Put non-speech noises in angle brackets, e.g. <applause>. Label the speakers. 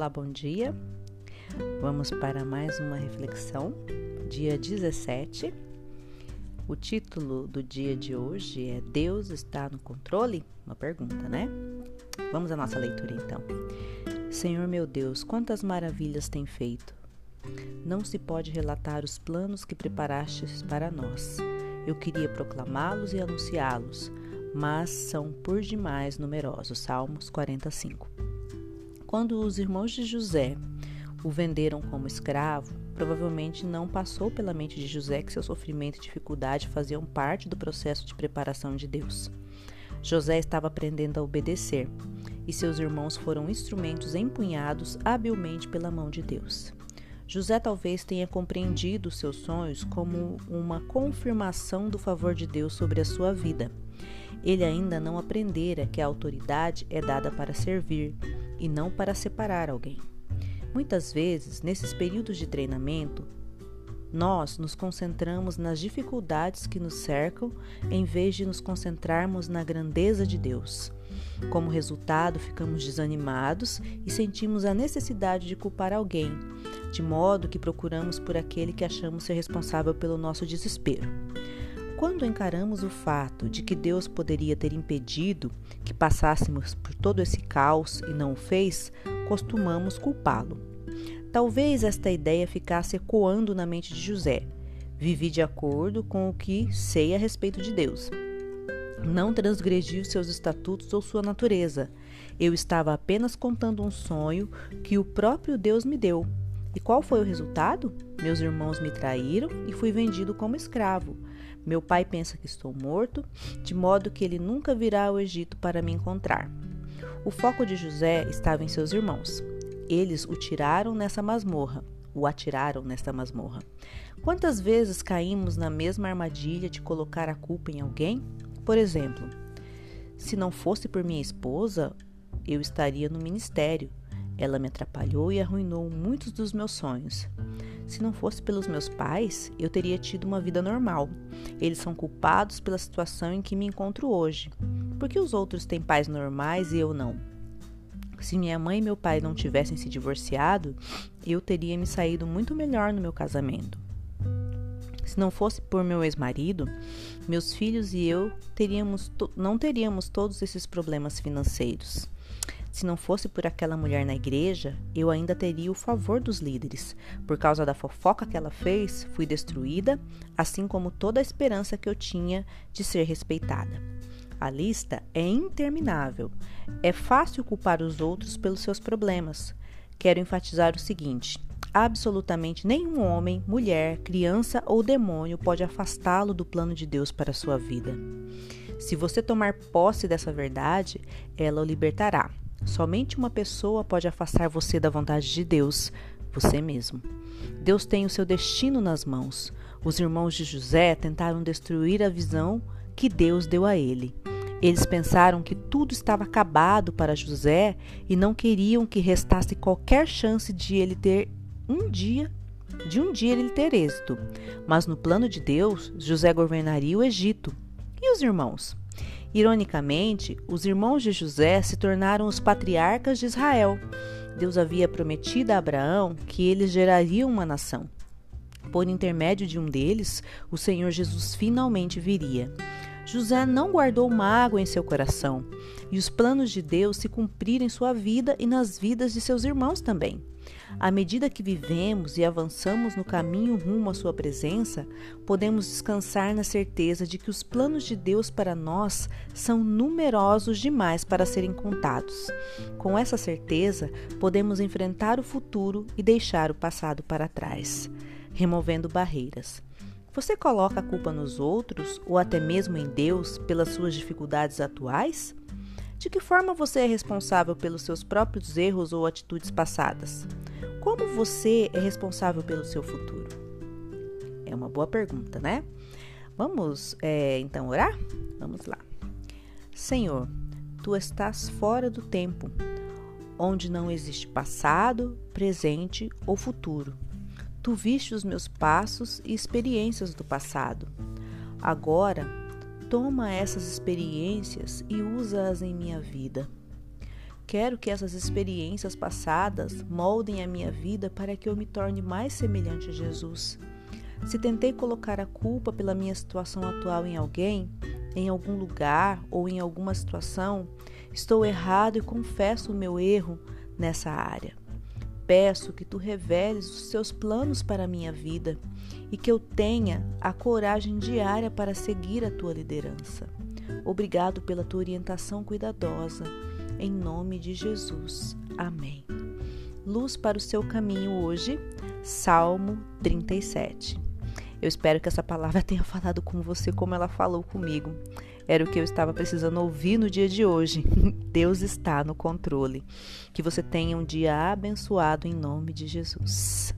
Speaker 1: Olá, bom dia. Vamos para mais uma reflexão, dia 17. O título do dia de hoje é Deus está no controle? Uma pergunta, né? Vamos à nossa leitura então. Senhor meu Deus, quantas maravilhas tem feito! Não se pode relatar os planos que preparastes para nós. Eu queria proclamá-los e anunciá-los, mas são por demais numerosos. Salmos 45. Quando os irmãos de José o venderam como escravo, provavelmente não passou pela mente de José que seu sofrimento e dificuldade faziam parte do processo de preparação de Deus. José estava aprendendo a obedecer, e seus irmãos foram instrumentos empunhados habilmente pela mão de Deus. José talvez tenha compreendido seus sonhos como uma confirmação do favor de Deus sobre a sua vida. Ele ainda não aprendera que a autoridade é dada para servir, e não para separar alguém. Muitas vezes, nesses períodos de treinamento, nós nos concentramos nas dificuldades que nos cercam em vez de nos concentrarmos na grandeza de Deus. Como resultado, ficamos desanimados e sentimos a necessidade de culpar alguém, de modo que procuramos por aquele que achamos ser responsável pelo nosso desespero. Quando encaramos o fato de que Deus poderia ter impedido que passássemos por todo esse caos e não o fez, costumamos culpá-lo. Talvez esta ideia ficasse ecoando na mente de José. Vivi de acordo com o que sei a respeito de Deus. Não transgredi os seus estatutos ou sua natureza. Eu estava apenas contando um sonho que o próprio Deus me deu. E qual foi o resultado? Meus irmãos me traíram e fui vendido como escravo. Meu pai pensa que estou morto, de modo que ele nunca virá ao Egito para me encontrar. O foco de José estava em seus irmãos. Eles o tiraram nessa masmorra, o atiraram nesta masmorra. Quantas vezes caímos na mesma armadilha de colocar a culpa em alguém? Por exemplo, se não fosse por minha esposa, eu estaria no ministério. Ela me atrapalhou e arruinou muitos dos meus sonhos. Se não fosse pelos meus pais, eu teria tido uma vida normal. Eles são culpados pela situação em que me encontro hoje. Por que os outros têm pais normais e eu não? Se minha mãe e meu pai não tivessem se divorciado, eu teria me saído muito melhor no meu casamento. Se não fosse por meu ex-marido, meus filhos e eu teríamos não teríamos todos esses problemas financeiros. Se não fosse por aquela mulher na igreja, eu ainda teria o favor dos líderes. Por causa da fofoca que ela fez, fui destruída, assim como toda a esperança que eu tinha de ser respeitada. A lista é interminável. É fácil culpar os outros pelos seus problemas. Quero enfatizar o seguinte: absolutamente nenhum homem, mulher, criança ou demônio pode afastá-lo do plano de Deus para a sua vida. Se você tomar posse dessa verdade, ela o libertará. Somente uma pessoa pode afastar você da vontade de Deus, você mesmo. Deus tem o seu destino nas mãos. Os irmãos de José tentaram destruir a visão que Deus deu a ele. Eles pensaram que tudo estava acabado para José e não queriam que restasse qualquer chance de ele ter um dia, de um dia ele ter êxito. Mas no plano de Deus, José governaria o Egito. E os irmãos? Ironicamente, os irmãos de José se tornaram os patriarcas de Israel. Deus havia prometido a Abraão que eles gerariam uma nação. Por intermédio de um deles, o Senhor Jesus finalmente viria. José não guardou mágoa em seu coração, e os planos de Deus se cumpriram em sua vida e nas vidas de seus irmãos também. À medida que vivemos e avançamos no caminho rumo à Sua presença, podemos descansar na certeza de que os planos de Deus para nós são numerosos demais para serem contados. Com essa certeza, podemos enfrentar o futuro e deixar o passado para trás, removendo barreiras. Você coloca a culpa nos outros ou até mesmo em Deus pelas suas dificuldades atuais? De que forma você é responsável pelos seus próprios erros ou atitudes passadas? Como você é responsável pelo seu futuro? É uma boa pergunta, né? Vamos é, então orar? Vamos lá. Senhor, tu estás fora do tempo, onde não existe passado, presente ou futuro. Tu viste os meus passos e experiências do passado. Agora, toma essas experiências e usa-as em minha vida. quero que essas experiências passadas moldem a minha vida para que eu me torne mais semelhante a Jesus. Se tentei colocar a culpa pela minha situação atual em alguém, em algum lugar ou em alguma situação, estou errado e confesso o meu erro nessa área. Peço que tu reveles os seus planos para a minha vida e que eu tenha a coragem diária para seguir a tua liderança. Obrigado pela tua orientação cuidadosa. Em nome de Jesus. Amém. Luz para o seu caminho hoje, Salmo 37. Eu espero que essa palavra <laughs> tenha falado com você como ela falou comigo. Era o que eu estava precisando ouvir no dia de hoje. <laughs> Deus está no controle. Que você tenha um dia abençoado em nome de Jesus.